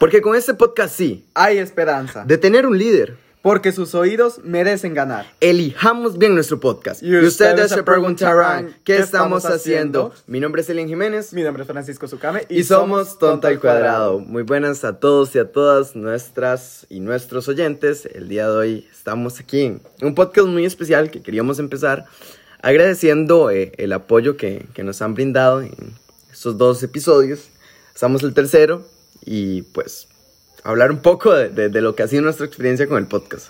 Porque con este podcast sí, Hay esperanza. de tener un líder, Porque sus oídos merecen ganar. elijamos bien nuestro podcast. Y ustedes se preguntarán, ¿qué estamos haciendo? Mi nombre es Elian Jiménez Mi nombre es Francisco Sucame y somos Tonta al Cuadrado. Muy buenas a todos y a todas nuestras y nuestros oyentes. El día de hoy estamos aquí en un podcast muy especial que queríamos empezar agradeciendo eh, el apoyo que, que nos han brindado en estos dos episodios. Estamos el tercero y pues hablar un poco de, de- de lo que ha sido nuestra experiencia con el podcast.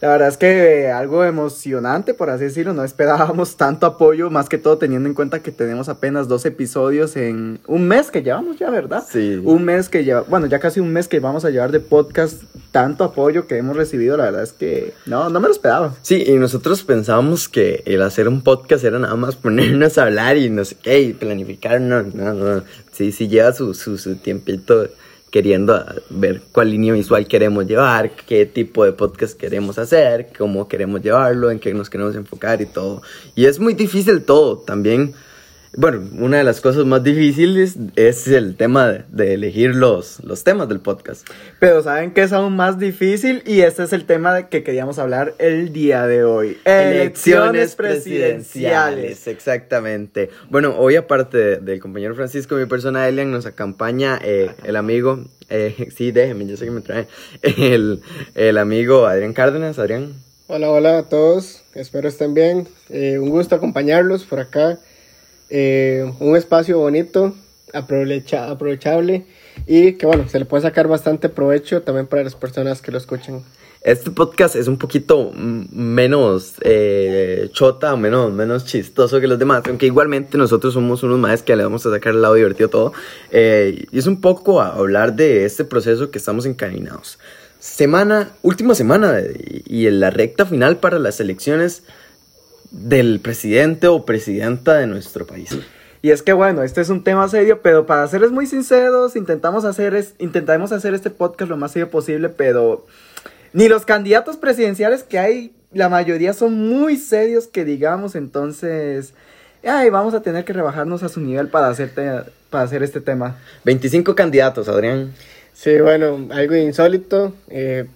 La verdad es que eh, algo emocionante, por así decirlo. No esperábamos tanto apoyo, más que todo teniendo en cuenta que tenemos apenas dos episodios en un mes que llevamos ya, ¿verdad? Sí. Un mes que lleva, bueno, ya casi un mes que vamos a llevar de podcast. Tanto apoyo que hemos recibido, la verdad es que no, no me lo esperaba. Sí, y nosotros pensábamos que el hacer un podcast era nada más ponernos a hablar y no sé qué, y planificar, no, no, no. Sí, sí lleva su, su, su tiempito queriendo ver cuál línea visual queremos llevar, qué tipo de podcast queremos hacer, cómo queremos llevarlo, en qué nos queremos enfocar y todo. Y es muy difícil todo también. Bueno, una de las cosas más difíciles es el tema de, de elegir los, los temas del podcast. Pero saben que es aún más difícil y este es el tema de que queríamos hablar el día de hoy. Elecciones presidenciales, exactamente. Bueno, hoy aparte de- del compañero Francisco, mi persona Elian, nos acompaña eh, el amigo, eh, sí, déjeme, yo sé que me trae, el, el amigo Adrián Cárdenas. Adrián, Hola, hola a todos, espero estén bien. Eh, un gusto acompañarlos por acá. Eh, un espacio bonito, aprovecha- aprovechable y que bueno, se le puede sacar bastante provecho también para las personas que lo escuchan. este podcast es un poquito menos eh, chota, menos, menos chistoso que los demás, aunque igualmente nosotros somos unos más que le vamos a sacar el lado divertido todo. Eh, y es un poco a hablar de este proceso que estamos encaminados. Semana, última semana y en la recta final para las elecciones del presidente o presidenta de nuestro país. Y es que bueno, este es un tema serio, pero para serles muy sinceros, intentamos hacer, es, intentamos hacer este podcast lo más serio posible, pero ni los candidatos presidenciales que hay, la mayoría son muy serios que digamos, entonces, ay, vamos a tener que rebajarnos a su nivel para, hacerte, para hacer este tema. 25 candidatos, Adrián. Sí, bueno, algo insólito, eh,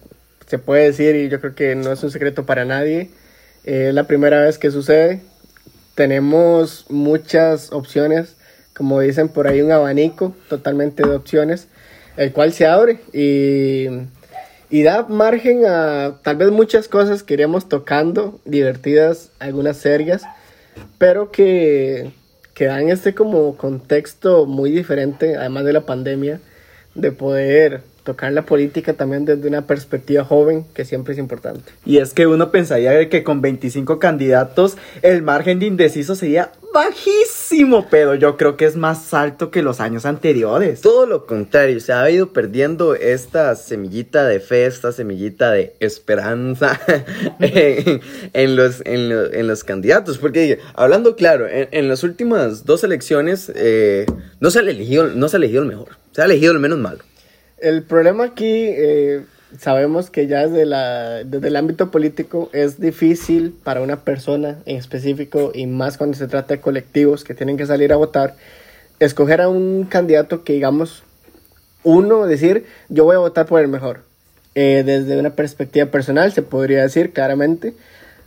se puede decir y yo creo que no es un secreto para nadie. Es la primera vez que sucede. Tenemos muchas opciones, como dicen por ahí, un abanico totalmente de opciones, el cual se abre y, y da margen a tal vez muchas cosas que iremos tocando, divertidas, algunas serias, pero que, que dan este como contexto muy diferente, además de la pandemia, de poder tocar la política también desde una perspectiva joven, que siempre es importante. Y es que uno pensaría que con 25 candidatos el margen de indeciso sería bajísimo, pero yo creo que es más alto que los años anteriores. Todo lo contrario, se ha ido perdiendo esta semillita de fe, esta semillita de esperanza en, en los, en, lo- en los candidatos. Porque, hablando claro, en, en las últimas dos elecciones eh, no, se ha elegido, no se ha elegido el mejor, se ha elegido el menos malo. El problema aquí, eh, sabemos que ya desde, la, desde el ámbito político es difícil para una persona en específico, y más cuando se trata de colectivos que tienen que salir a votar, escoger a un candidato que digamos, uno decir, yo voy a votar por el mejor. Eh, desde una perspectiva personal se podría decir claramente,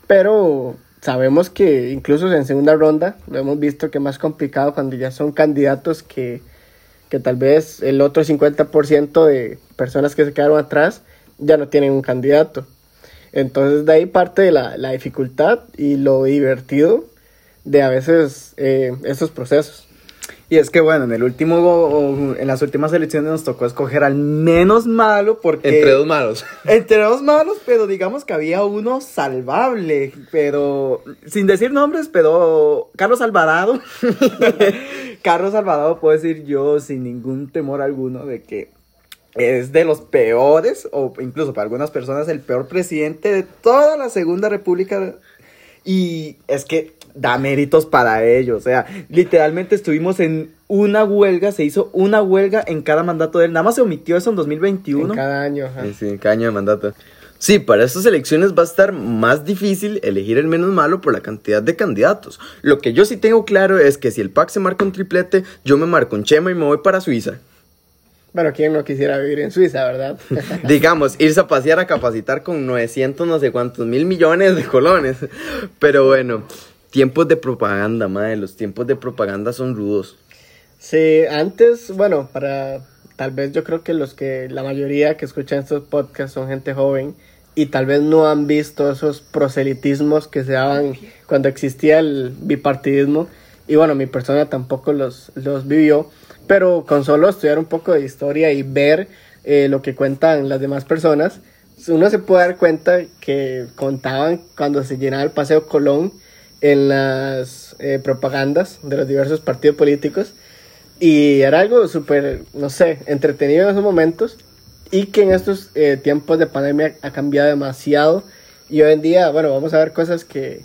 pero sabemos que incluso en segunda ronda lo hemos visto que es más complicado cuando ya son candidatos que, que tal vez el otro 50% de personas que se quedaron atrás ya no tienen un candidato. Entonces de ahí parte la, la dificultad y lo divertido de a veces eh, estos procesos. Y es que bueno, en el último, en las últimas elecciones nos tocó escoger al menos malo porque... Entre dos malos. Entre dos malos, pero digamos que había uno salvable, pero sin decir nombres, pero Carlos Alvarado. Carlos Alvarado puedo decir yo sin ningún temor alguno de que es de los peores, o incluso para algunas personas el peor presidente de toda la Segunda República. Y es que da méritos para ello. O sea, literalmente estuvimos en una huelga, se hizo una huelga en cada mandato de él. Nada más se omitió eso en 2021. En cada año. ajá. Sí, sí, cada año de mandato. Sí, para estas elecciones va a estar más difícil elegir el menos malo por la cantidad de candidatos. Lo que yo sí tengo claro es que si el PAC se marca un triplete, yo me marco un Chema y me voy para Suiza. Bueno, ¿quién no quisiera vivir en Suiza, verdad? Digamos, irse a pasear a capacitar con 900 no sé cuántos mil millones de colones. Pero bueno, tiempos de propaganda, madre. Los tiempos de propaganda son rudos. Sí, antes, bueno, para tal vez yo creo que los que la mayoría que escuchan estos podcasts son gente joven y tal vez no han visto esos proselitismos que se daban cuando existía el bipartidismo. Y bueno, mi persona tampoco los, los vivió, pero con solo estudiar un poco de historia y ver eh, lo que cuentan las demás personas, uno se puede dar cuenta que contaban cuando se llenaba el Paseo Colón en las eh, propagandas de los diversos partidos políticos y era algo súper, no sé, entretenido en esos momentos y que en estos eh, tiempos de pandemia ha cambiado demasiado. Y hoy en día, bueno, vamos a ver cosas que,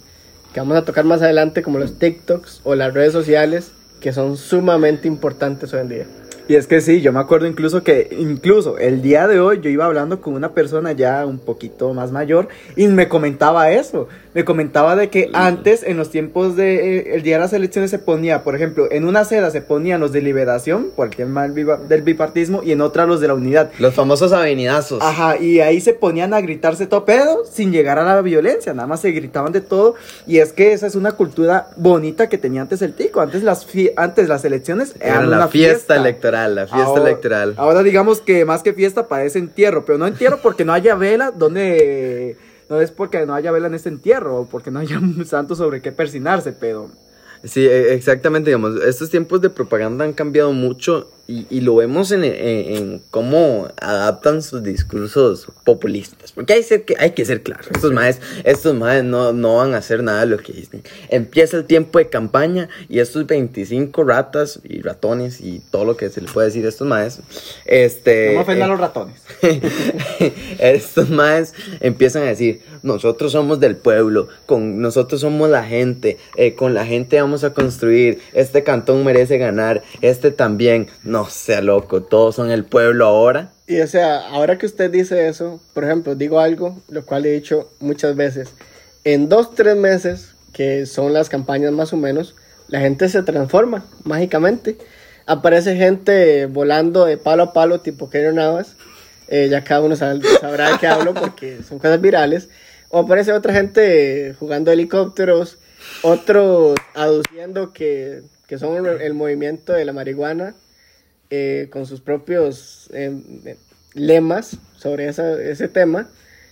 que vamos a tocar más adelante, como los TikToks o las redes sociales, que son sumamente importantes hoy en día. Y es que sí, yo me acuerdo incluso que, incluso el día de hoy yo iba hablando con una persona ya un poquito más mayor y me comentaba eso. Me comentaba de que antes, en los tiempos de, eh, el día de las elecciones se ponía, por ejemplo, en una seda se ponían los de liberación, cualquier mal viva- del bipartismo, y en otra los de la unidad. Los famosos avenidazos. Ajá, y ahí se ponían a gritarse todo pedo sin llegar a la violencia, nada más se gritaban de todo. Y es que esa es una cultura bonita que tenía antes el tico. Antes las, antes las elecciones Era eran la fiesta, electoral, la fiesta Ahora- electoral. Ahora digamos que más que fiesta parece entierro, pero no entierro porque no haya vela donde... No es porque no haya vela en este entierro, o porque no haya un santo sobre qué persinarse, pero... Sí, e- exactamente, digamos, estos tiempos de propaganda han cambiado mucho y, y lo vemos en, en- en cómo adaptan sus discursos populistas. Porque hay, ser que, hay que ser claros, estos maes, estos maes no, no van a hacer nada de lo que dicen. Empieza el tiempo de campaña y estos 25 ratas y ratones y todo lo que se le puede decir a estos maes, este... No me ofendan eh, los ratones. estos maes empiezan a decir, nosotros somos del pueblo, con nosotros somos la gente, eh, con la gente vamos a construir, este cantón merece ganar, este también, no sea loco, todos son el pueblo ahora. Y o sea, ahora que usted dice eso, por ejemplo, digo algo, lo cual he dicho muchas veces, en dos, tres meses, que son las campañas más o menos, la gente se transforma mágicamente. Aparece gente volando de palo a palo, tipo Keiro Navas, eh, ya cada uno sabe- sabrá de qué hablo porque son cosas virales. O aparece otra gente jugando helicópteros, otros aduciendo que, que son el movimiento de la marihuana, eh, con sus propios eh, lemas sobre esa- ese tema.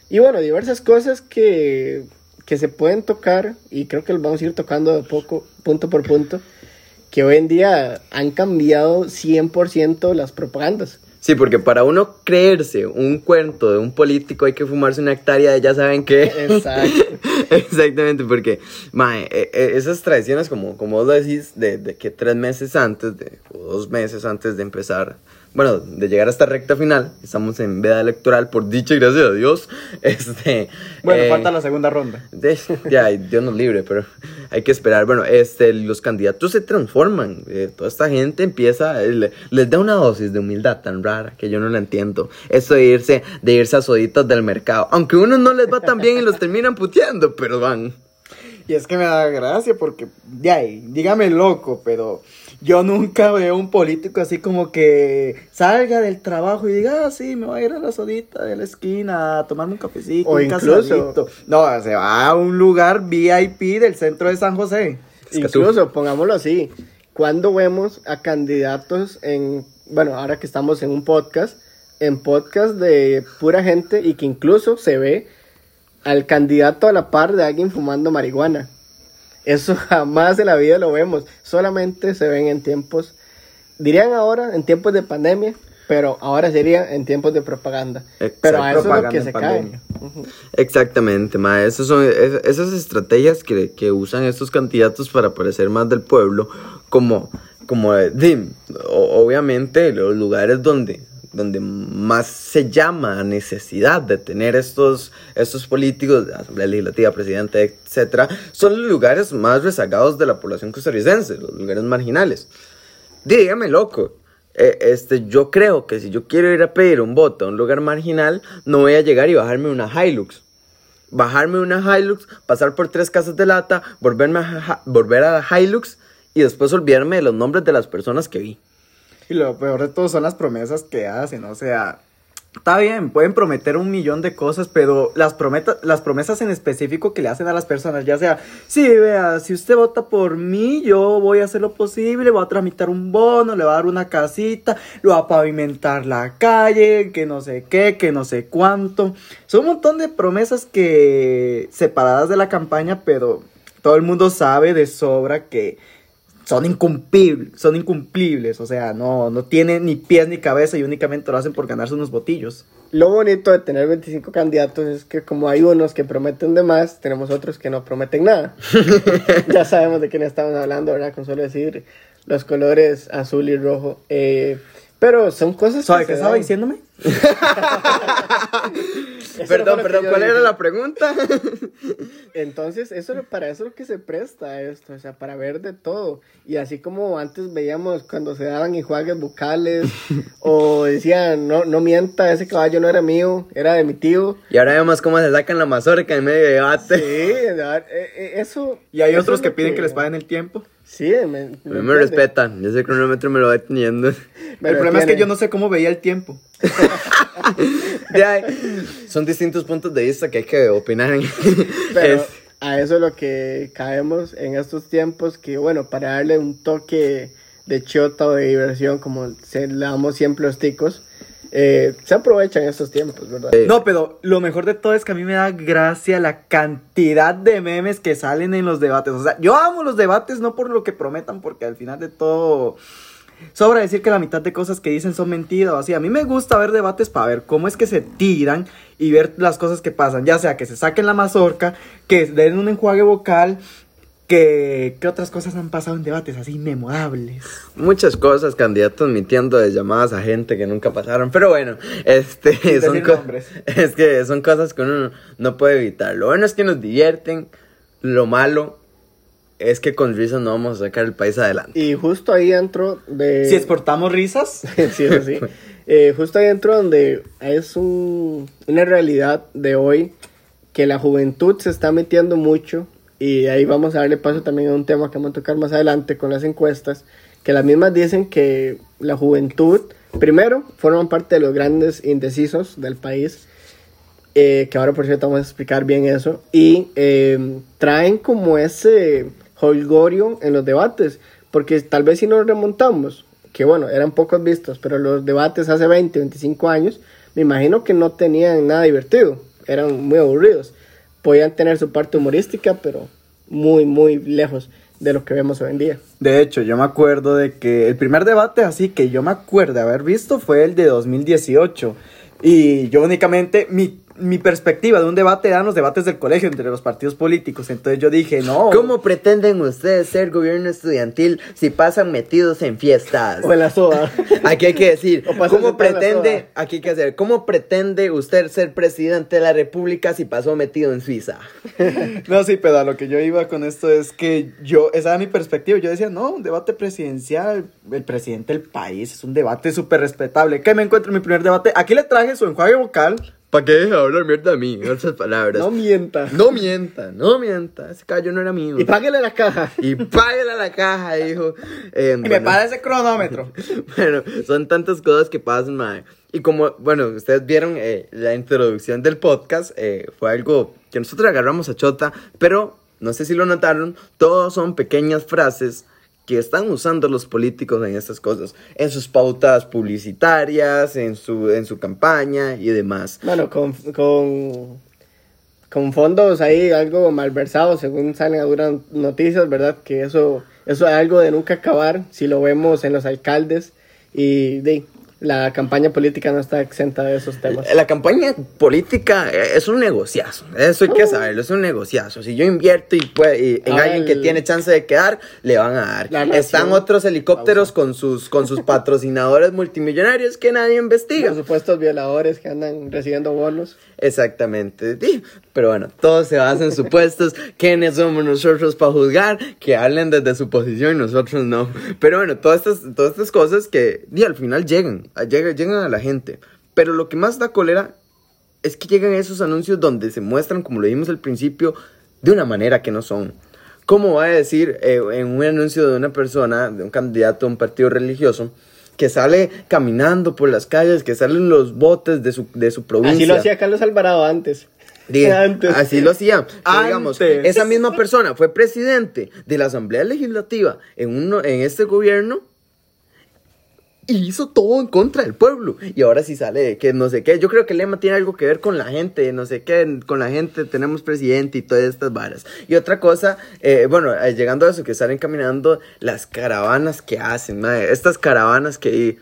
Y bueno, diversas cosas que, que se pueden tocar y creo que los vamos a ir tocando de poco, punto por punto, que hoy en día han cambiado 100% las propagandas. Sí, porque para uno creerse un cuento de un político hay que fumarse una hectárea de ya saben qué. Exacto. Exactamente, porque mae, eh, eh, esas tradiciones, como, como vos lo decís, de, de que tres meses antes, de, o dos meses antes de empezar, bueno, de llegar a esta recta final, estamos en veda electoral, por dicha y gracias a Dios. Este, Bueno, eh, falta la segunda ronda. de- ya, Dios nos libre, pero hay que esperar. Bueno, este, los candidatos se transforman. eh, toda esta gente empieza, eh, le- les da una dosis de humildad tan rara que yo no la entiendo. Eso de irse, de irse a soditas del mercado. Aunque a unos no les va tan bien y los terminan puteando, pero van. Y es que me da gracia porque, ahí, dígame loco, pero yo nunca veo un político así como que salga del trabajo y diga, ah, sí, me voy a ir a la sodita de la esquina a tomarme un cafecito, O un incluso- casadito". No, se va a un lugar VIP del centro de San José. Es que tú- Incluso, pongámoslo así, cuando vemos a candidatos en, bueno, ahora que estamos en un podcast, en podcast de pura gente y que incluso se ve al candidato a la par de alguien fumando marihuana. Eso jamás en la vida lo vemos, solamente se ven en tiempos, dirían ahora en tiempos de pandemia, pero ahora sería en tiempos de propaganda. Pero a eso es lo que se pandemia. cae. Exactamente, ma. Esas son es- esas estrategias que, que usan estos candidatos para parecer más del pueblo, como, como eh, de- obviamente los lugares donde, donde más se llama a necesidad de tener estos, estos políticos, Asamblea Legislativa, Presidente, etcétera, son los lugares más rezagados de la población costarricense, los lugares marginales. Dígame, loco. eh, este, yo creo que si yo quiero ir a pedir un voto a un lugar marginal, no voy a llegar y bajarme una Hilux. Bajarme una Hilux, pasar por tres casas de lata, volverme a, volver a Hilux y después olvidarme de los nombres de las personas que vi. Y lo peor de todo son las promesas que hacen, o sea, Está bien, pueden prometer un millón de cosas, pero las, las promesas en específico que le hacen a las personas, ya sea, sí, vea, si usted vota por mí, yo voy a hacer lo posible, voy a tramitar un bono, le voy a dar una casita, lo va a pavimentar la calle, que no sé qué, que no sé cuánto. Son un montón de promesas que separadas de la campaña, pero todo el mundo sabe de sobra que son incumplibles, son incumplibles, o sea, no, no tienen ni pies ni cabeza y únicamente lo hacen por ganarse unos botillos. Lo bonito de tener 25 candidatos es que como hay unos que prometen de más, tenemos otros que no prometen nada. ya sabemos de quién estamos hablando, ¿verdad? Con solo decir los colores azul y rojo. Eh, pero son cosas ¿Sabe qué estaba diciéndome? perdón, perdón, ¿cuál era la pregunta? Entonces, eso para eso es lo que se presta esto, o sea, para ver de todo. Y así como antes veíamos cuando se daban enjuagues bucales o decían, no, no mienta, ese caballo no era mío, era de mi tío. Y ahora vemos cómo se sacan la mazorca en medio de debate. Sí, eh, eh, eso... Y hay otros que piden que... les paguen el tiempo. Sí, me, me, me respetan. Ese cronómetro me lo va teniendo. el problema es que yo no sé cómo veía el tiempo. ya, son distintos puntos de vista que hay que opinar. En... Pero a eso es lo que caemos en estos tiempos, que bueno, para darle un toque de chota o de diversión, como se le damos siempre los ticos, eh, se aprovechan estos tiempos, ¿verdad? No, pero lo mejor de todo es que a mí me da gracia la cantidad de memes que salen en los debates. O sea, yo amo los debates no por lo que prometan, porque al final de todo sobra decir que la mitad de cosas que dicen son mentiras. Así, a mí me gusta ver debates para ver cómo es que se tiran y ver las cosas que pasan. Ya sea que se saquen la mazorca, que den un enjuague vocal, que, ¿Qué otras cosas han pasado en debates así memorables? Muchas cosas, candidatos mintiendo de llamadas a gente que nunca pasaron. Pero bueno, este son es que son cosas que uno no puede evitar. Lo bueno es que nos divierten. Lo malo es que con risas no vamos a sacar el país adelante. Y justo ahí dentro de... Si exportamos risas. sí, eso sí. Eh, justo ahí dentro donde es un, una realidad de hoy que la juventud se está metiendo mucho y ahí vamos a darle paso también a un tema que vamos a tocar más adelante con las encuestas, que las mismas dicen que la juventud, primero, forman parte de los grandes indecisos del país, eh, que ahora por cierto vamos a explicar bien eso, y eh, traen como ese holgorio en los debates, porque tal vez si nos remontamos, que bueno, eran pocos vistos, pero los debates hace 20, 25 años, me imagino que no tenían nada divertido, eran muy aburridos podían tener su parte humorística, pero muy, muy lejos de lo que vemos hoy en día. De hecho, yo me acuerdo de que el primer debate así que yo me acuerdo de haber visto fue el de 2018. Y yo únicamente, mi mi perspectiva de un debate eran los debates del colegio entre los partidos políticos. Entonces yo dije, no. ¿Cómo pretenden ustedes ser gobierno estudiantil si pasan metidos en fiestas? O en la soda. Aquí hay que decir, ¿cómo pretende, aquí hay que hacer, ¿cómo pretende usted ser presidente de la república si pasó metido en Suiza? no, sí, pero a lo que yo iba con esto es que yo, esa era mi perspectiva. Yo decía, no, un debate presidencial, el presidente del país, es un debate súper respetable. ¿Qué me encuentro en mi primer debate? Aquí le traje su enjuague vocal ¿Para qué deja hablar mierda a mí? Esas palabras. No mienta. No mienta, no mienta. Ese callo no era mío. Y páguele la caja. Y páguele la caja, hijo. Eh, y me paga ese cronómetro. bueno, son tantas cosas que pasan, madre. Y como, bueno, ustedes vieron eh, la introducción del podcast, eh, fue algo que nosotros agarramos a chota, pero no sé si lo notaron, todos son pequeñas frases que están usando los políticos en estas cosas, en sus pautas publicitarias, en su, en su campaña y demás. Bueno, con, con, con fondos ahí algo malversados, según salen algunas noticias, ¿verdad? Que eso, eso es algo de nunca acabar, si lo vemos en los alcaldes y de, la campaña política no está exenta de esos temas. La campaña política es un negociazo, eso hay que uh. saberlo, es un negociazo. Si yo invierto y, en alguien que tiene chance de quedar, le van a dar. Están otros helicópteros con sus, con sus patrocinadores multimillonarios que nadie investiga. Por supuestos violadores que andan recibiendo bonos. Exactamente. Pero bueno, todo se basa en supuestos. ¿Quiénes somos nosotros para juzgar? Que hablen desde su posición y nosotros no. Pero bueno, todas estas, todas estas cosas que al final llegan, llegan, llegan a la gente. Pero lo que más da cólera es que llegan esos anuncios donde se muestran, como lo dijimos al principio, de una manera que no son. ¿Cómo va a decir eh, en un anuncio de una persona, de un candidato a un partido religioso, que sale caminando por las calles, que salen los botes de su, de su provincia. Así lo hacía Carlos Alvarado antes. Antes. Así lo hacía. Pero, digamos, esa misma persona fue presidente de la Asamblea Legislativa en, uno, en este gobierno y hizo todo en contra del pueblo. Y ahora sí sale que no sé qué. Yo creo que el lema tiene algo que ver con la gente, no sé qué, con la gente tenemos presidente y todas estas varas. Y otra cosa, eh, bueno, eh, llegando a eso, que salen caminando las caravanas que hacen, madre. Estas caravanas que...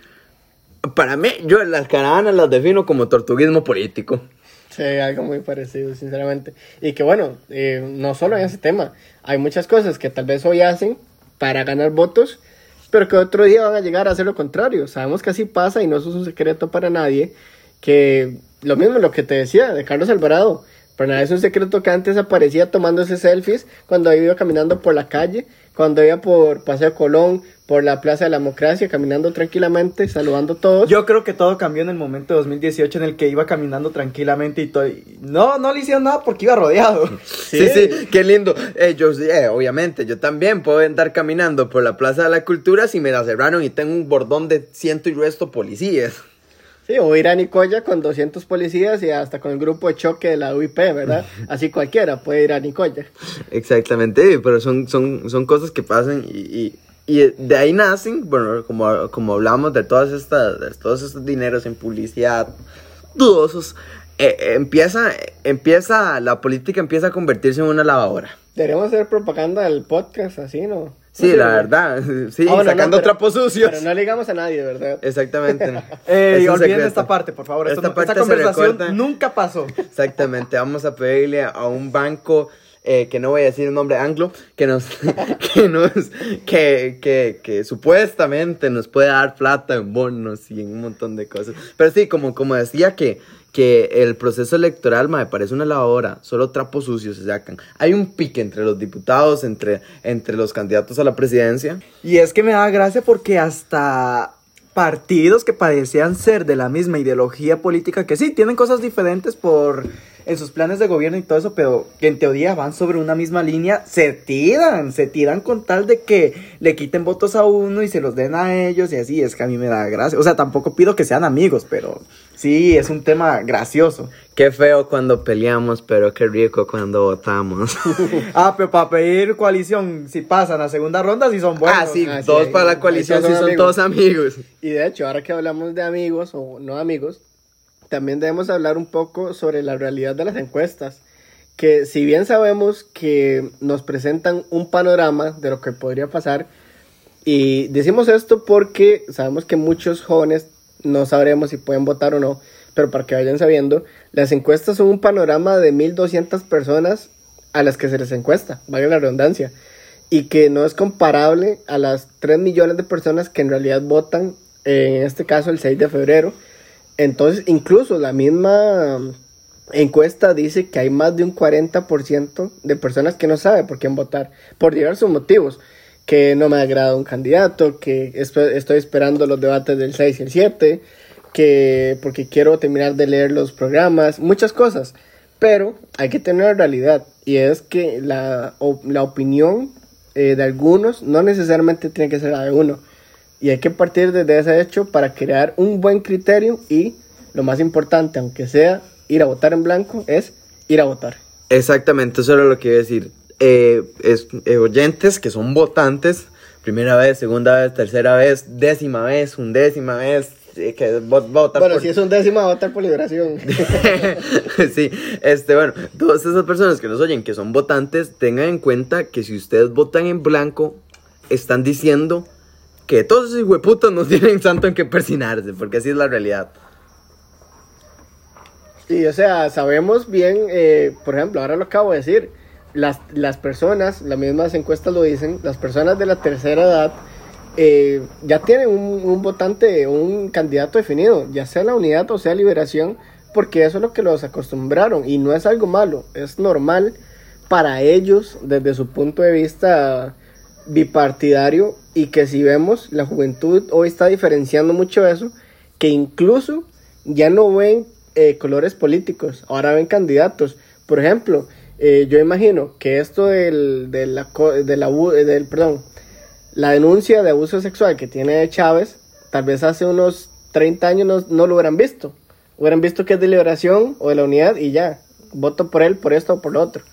Para mí, yo las caravanas las defino como tortuguismo político. Sí, algo muy parecido, sinceramente. Y que bueno, eh, no solo en ese tema, hay muchas cosas que tal vez hoy hacen para ganar votos, pero que otro día van a llegar a hacer lo contrario. Sabemos que así pasa y no es un secreto para nadie, que lo mismo lo que te decía de Carlos Alvarado, para nadie es un secreto que antes aparecía tomándose selfies cuando iba caminando por la calle, cuando iba por Paseo Colón, por la Plaza de la Democracia, caminando tranquilamente, saludando a todos. Yo creo que todo cambió en el momento de 2018 en el que iba caminando tranquilamente y todo. No, no le hicieron nada porque iba rodeado. Sí, sí, qué lindo. Eh, yo, eh, obviamente, yo también puedo andar caminando por la Plaza de la Cultura si me la cerraron y tengo un bordón de ciento y resto policías. Sí, o ir a Nicoya con 200 policías y hasta con el grupo de choque de la UIP, ¿verdad? Así cualquiera puede ir a Nicoya. Exactamente, pero son, son, son cosas que pasan y, y, y de ahí nacen, bueno, como, como hablamos de todas estas, de todos estos dineros en publicidad dudosos, eh, eh, empieza, empieza, la política empieza a convertirse en una lavadora. Deberíamos hacer propaganda del podcast, así, ¿no? Sí, No la ¿verdad? sí, Ah, no, sacando pero- trapos sucios. Pero no le digamos a nadie, ¿verdad? Exactamente. Eh, Es y un olviden secreto. esta parte, por favor. Esta no- parte esta se conversación nunca pasó. Exactamente, vamos a pedirle a un banco eh, que no voy a decir el nombre anglo, que nos, que nos, que, que, que supuestamente nos puede dar plata en bonos y en un montón de cosas. Pero sí, como, como decía que, que el proceso electoral me parece una lavadora, solo trapos sucios se sacan. Hay un pique entre los diputados, entre, entre los candidatos a la presidencia. Y es que me da gracia porque hasta partidos que parecían ser de la misma ideología política, que sí, tienen cosas diferentes por en sus planes de gobierno y todo eso, pero que en teoría van sobre una misma línea, se tiran, se tiran con tal de que le quiten votos a uno y se los den a ellos y así, es que a mí me da gracia. O sea, tampoco pido que sean amigos, pero sí, es un tema gracioso. Qué feo cuando peleamos, pero qué rico cuando votamos. Ah, pero para pedir coalición, si pasan a segunda ronda, sí son buenos. ah, sí, Ah, sí, todos ahí- para la coalición, sí son son amigos. todos amigos. Y de hecho, ahora que hablamos de amigos o no amigos, también debemos hablar un poco sobre la realidad de las encuestas. Que si bien sabemos que nos presentan un panorama de lo que podría pasar, y decimos esto porque sabemos que muchos jóvenes no sabremos si pueden votar o no, pero para que vayan sabiendo, las encuestas son un panorama de 1200 personas a las que se les encuesta, valga la redundancia, y que no es comparable a las 3 millones de personas que en realidad votan, eh, en este caso el 6 de febrero. Entonces, incluso la misma encuesta dice que hay más de un 40% de personas que no sabe por quién votar, por diversos motivos, que no me agrada un candidato, que estoy esperando los debates del 6 y el 7, que porque quiero terminar de leer los programas, muchas cosas. Pero hay que tener una realidad y es que la, la opinión eh, de algunos no necesariamente tiene que ser la de uno. Y hay que partir desde ese hecho para crear un buen criterio y lo más importante, aunque sea ir a votar en blanco, es ir a votar. Exactamente, eso era lo que iba a decir. Eh, es, eh, oyentes que son votantes, primera vez, segunda vez, tercera vez, décima vez, undécima vez, eh, que vo- votan Bueno, por- si es un décimo, a votar por liberación. sí, este, bueno, todas esas personas que nos oyen que son votantes, tengan en cuenta que si ustedes votan en blanco, están diciendo que todos esos hueputos no tienen santo en que persinarse, porque así es la realidad. Sí, o sea, sabemos bien, eh, por ejemplo, ahora lo acabo de decir, las, las personas, las mismas encuestas lo dicen, las personas de la tercera edad eh, ya tienen un, un votante, un candidato definido, ya sea la unidad o sea liberación, porque eso es lo que los acostumbraron y no es algo malo, es normal para ellos desde su punto de vista bipartidario y que si vemos la juventud hoy está diferenciando mucho eso, que incluso ya no ven eh, colores políticos, ahora ven candidatos. Por ejemplo, eh, yo imagino que esto del, de la, co- del abu- del, perdón, la denuncia de abuso sexual que tiene Chávez tal vez hace unos 30 años no, no lo hubieran visto. Hubieran visto que es de liberación o de la unidad y ya, voto por él, por esto o por lo otro.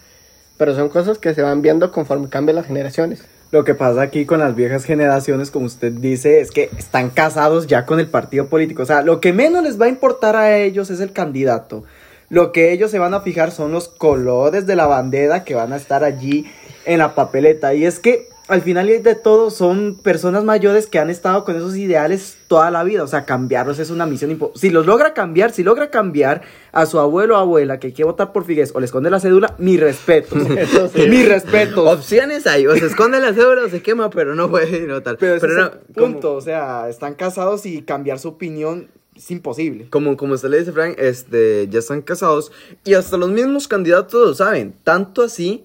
Pero son cosas que se van viendo conforme cambian las generaciones. Lo que pasa aquí con las viejas generaciones, como usted dice, es que están casados ya con el partido político. O sea, lo que menos les va a importar a ellos es el candidato. Lo que ellos se van a fijar son los colores de la bandera que van a estar allí en la papeleta. Y es que al final de todo son personas mayores que han estado con esos ideales toda la vida. O sea, cambiarlos es una misión imposible. Si los logra cambiar, si logra cambiar a su abuelo o abuela que quiere votar por Figues o le esconde la cédula, mi respeto. Mi respeto. Opciones hay, o se esconde la cédula o se quema, pero no puede ir tal. Pero, Pero es no, punto. O sea, están casados y cambiar su opinión es imposible. Como, como usted le dice, Frank, este, ya están casados y hasta los mismos candidatos lo saben. Tanto así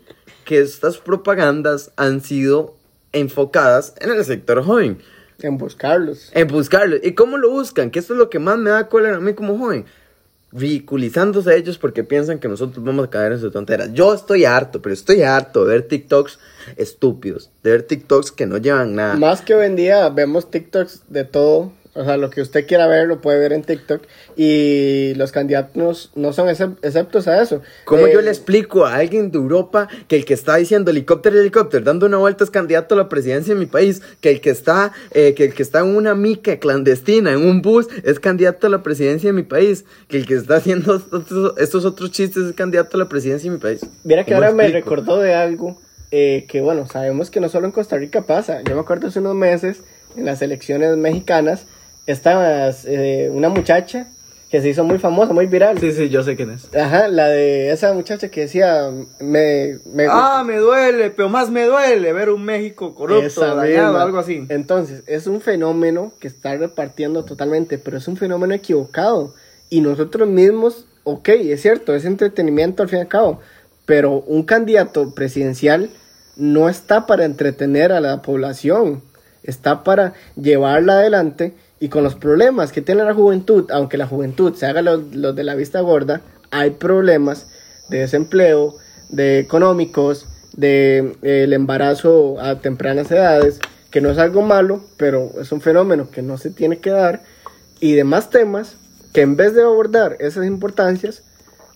que estas propagandas han sido enfocadas en el sector joven, En buscarlos. en buscarlo. ¿Y cómo lo buscan? Que esto es lo que más me da cólera a mí como joven. Ridiculizándose a ellos porque piensan que nosotros vamos a caer en sus tonteras. Yo estoy harto, pero estoy harto de ver TikToks estúpidos, de ver TikToks que no llevan nada. Más que hoy en día vemos TikToks de todo. O sea, lo que usted quiera ver lo puede ver en TikTok. Y los candidatos no son excep- exceptos a eso. ¿Cómo Eh, yo le explico a alguien de Europa que el que está diciendo helicóptero, helicóptero, dando una vuelta es candidato a la presidencia de mi país? Que el que está, eh, que el que está en una mica clandestina, en un bus, es candidato a la presidencia de mi país. Que el que está haciendo estos, estos otros chistes es candidato a la presidencia de mi país. Mira que ¿Cómo ahora me recordó de algo eh, que, bueno, sabemos que no solo en Costa Rica pasa. Yo me acuerdo hace unos meses, en las elecciones mexicanas, estaba eh, una muchacha que se hizo muy famosa, muy viral. Sí, sí, yo sé quién es. Ajá, la de esa muchacha que decía, me... me Ah, me duele, pero más me duele ver un México corrupto, dañado, algo así. Entonces, es un fenómeno que está repartiendo totalmente, pero es un fenómeno equivocado. Y nosotros mismos, ok, es cierto, es entretenimiento al fin y al cabo, pero un candidato presidencial no está para entretener a la población, está para llevarla adelante y con los problemas que tiene la juventud, aunque la juventud se haga los, los de la vista gorda, hay problemas de desempleo, de económicos, de eh, el embarazo a tempranas edades, que no es algo malo, pero es un fenómeno que no se tiene que dar, y demás temas que en vez de abordar esas importancias,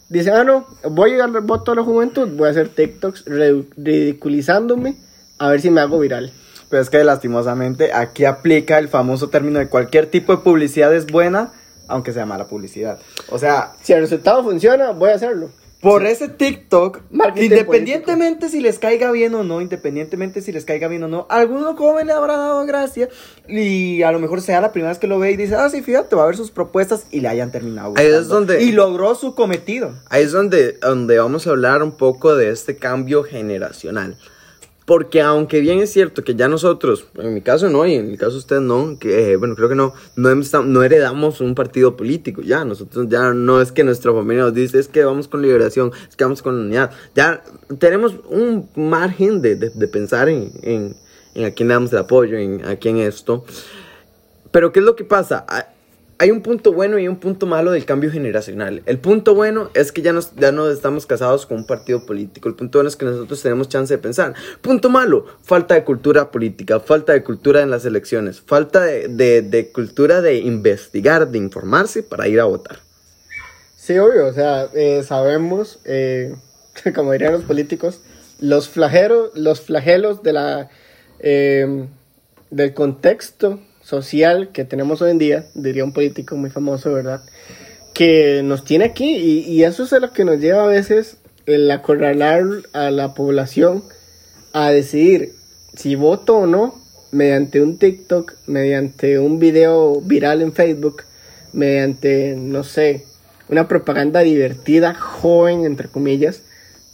dicen, ah, no, voy a al voto a la juventud, voy a hacer TikToks ridiculizándome a ver si me hago viral. Pero es que lastimosamente aquí aplica el famoso término de cualquier tipo de publicidad es buena, aunque sea mala publicidad. O sea, Si el resultado funciona, voy a hacerlo. por ese TikTok, Marketing independientemente si les caiga bien o no, independientemente si les caiga bien o no, alguno joven le habrá dado gracia y a lo mejor sea la primera vez que lo ve y dice, ah, sí, fíjate, va a ver sus propuestas y le hayan terminado. Ahí es donde- Y logró su cometido. Ahí es donde, donde vamos a hablar un poco de este cambio generacional. Porque aunque bien es cierto que ya nosotros, en mi caso no, y en el caso de usted no, que eh, bueno, creo que no, no, no heredamos un partido político, ya, nosotros ya no es que nuestra familia nos dice, es que vamos con liberación, es que vamos con unidad, ya tenemos un margen de, de- pensar en, en, en a quién le damos el apoyo, en a quién esto. Pero ¿qué es lo que pasa? Hay un punto bueno y un punto malo del cambio generacional. El punto bueno es que ya, nos, ya no estamos casados con un partido político. El punto bueno es que nosotros tenemos chance de pensar. Punto malo, falta de cultura política, falta de cultura en las elecciones, falta de cultura de investigar, de informarse para ir a votar. Sí, obvio, o sea, eh, sabemos, eh, como dirían los políticos, los flagelos, los flagelos de la, eh, del contexto social que tenemos hoy en día, diría un político muy famoso, ¿verdad? Que nos tiene aquí y, y eso es lo que nos lleva a veces el acorralar a la población a decidir si voto o no mediante un TikTok, mediante un video viral en Facebook, mediante, no sé, una propaganda divertida, joven, entre comillas,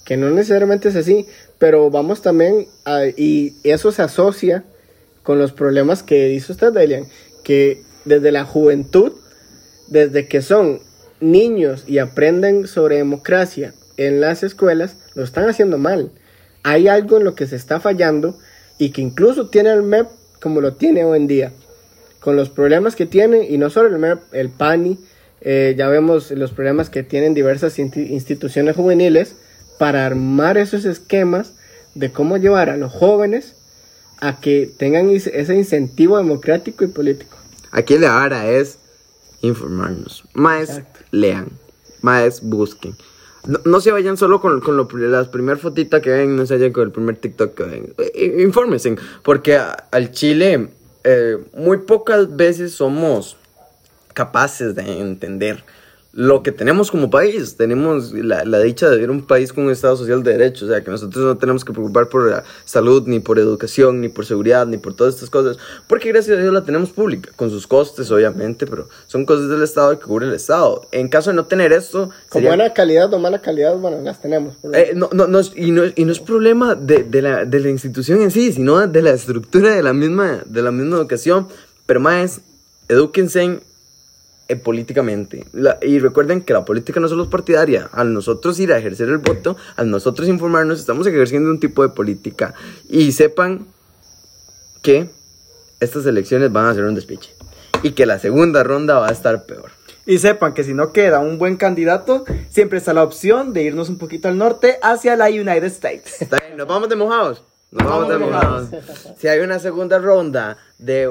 que no necesariamente es así, pero vamos también a, y eso se asocia con los problemas que dice usted, Delian, que desde la juventud, desde que son niños y aprenden sobre democracia en las escuelas, lo están haciendo mal. Hay algo en lo que se está fallando y que incluso tiene el MEP como lo tiene hoy en día, con los problemas que tiene, y no solo el MEP, el PANI, eh, ya vemos los problemas que tienen diversas insti- instituciones juveniles para armar esos esquemas de cómo llevar a los jóvenes a que tengan ese incentivo democrático y político. Aquí la vara es informarnos. Más Exacto. lean, más busquen. No, no se vayan solo con, con lo, las primeras fotitas que ven, no se vayan con el primer TikTok que ven. Infórmense, porque a- al Chile eh, muy pocas veces somos capaces de entender lo que tenemos como país. Tenemos la, la dicha de vivir un país con un Estado social de derecho, o sea, que nosotros no tenemos que preocupar por la salud, ni por educación, ni por seguridad, ni por todas estas cosas, porque gracias a Dios la tenemos pública, con sus costes, obviamente, pero son cosas del Estado que cubre el Estado. En caso de no tener esto, Con sería- buena calidad o mala calidad, bueno, las tenemos. eh, no, no, no y, no, y no es problema de, de la, de la institución en sí, sino de la estructura de la misma, de la misma educación. Pero más, edúquense eh, políticamente. La- y recuerden que la política no solo es partidaria. Al nosotros ir a ejercer el voto, al nosotros informarnos, estamos ejerciendo un tipo de política. Y sepan que estas elecciones van a ser un despiche. Y que la segunda ronda va a estar peor. Y sepan que si no queda un buen candidato, siempre está la opción de irnos un poquito al norte hacia la United States. Está bien, Nos vamos de mojados. Nos vamos mojados. Si hay una segunda ronda de,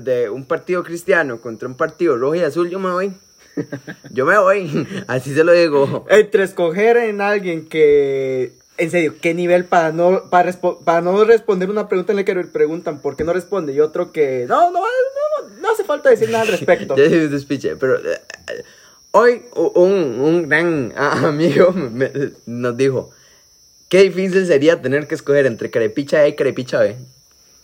de un partido cristiano contra un partido rojo y azul, yo me voy. Yo me voy. Así se lo digo. Entre escoger en alguien que, en serio, qué nivel para no, para, para no responder una pregunta en la que le preguntan por qué no responde y otro que, no, no, no, no hace falta decir nada al respecto. Ya despiche, pero eh, hoy un, un gran amigo me- nos dijo, qué difícil sería tener que escoger entre carepicha A y carepicha B.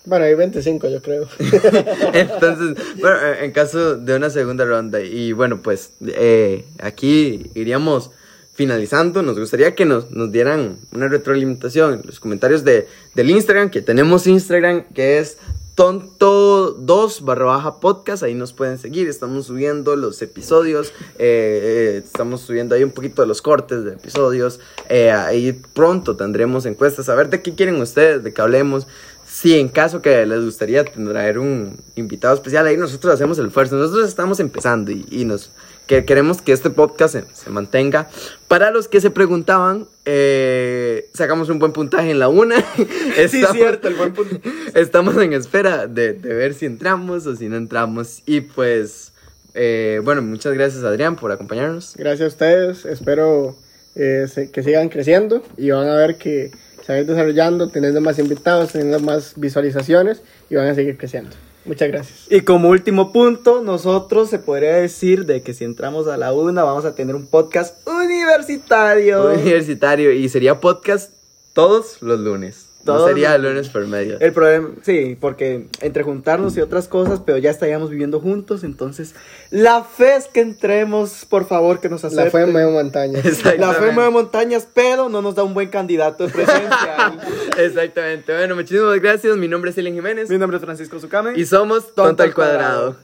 Bueno, hay 25, yo creo. Entonces, bueno, en caso de una segunda ronda, y bueno, pues eh, aquí iríamos finalizando. Nos gustaría que nos, nos dieran una retroalimentación en los comentarios de, del Instagram, que tenemos Instagram, que es tonto2 barra baja podcast. Ahí nos pueden seguir. Estamos subiendo los episodios, eh, eh, estamos subiendo ahí un poquito de los cortes de episodios. Eh, ahí pronto tendremos encuestas, a ver de qué quieren ustedes, de qué hablemos. Si en caso que les gustaría traer un invitado especial, ahí nosotros hacemos el esfuerzo. Nosotros estamos empezando y, y nos que queremos que este podcast se, se mantenga. Para los que se preguntaban, eh, sacamos un buen puntaje en la una. Sí, cierto, el buen punto. Estamos en espera de, de ver si entramos o si no entramos. Y pues, eh, bueno, muchas gracias Adrián por acompañarnos. Gracias a ustedes. Espero eh, se- que sigan creciendo y van a ver que se van desarrollando, teniendo más invitados, teniendo más visualizaciones y van a seguir creciendo. Muchas gracias. Y como último punto, nosotros se podría decir de que si entramos a la una vamos a tener un podcast universitario. Universitario y sería podcast todos los lunes. No sería los- lunes por medio. El problema, sí, porque entre juntarnos y otras cosas, pero ya estaríamos viviendo juntos, entonces la fe es que entremos, por favor, que nos acepten. La fe mueve montañas. La fe mueve montañas, pero no nos da un buen candidato de presencia. Exactamente. Bueno, muchísimas gracias. Mi nombre es Elen Jiménez. Mi nombre es Francisco Zucame. Y somos Tonto al Cuadrado.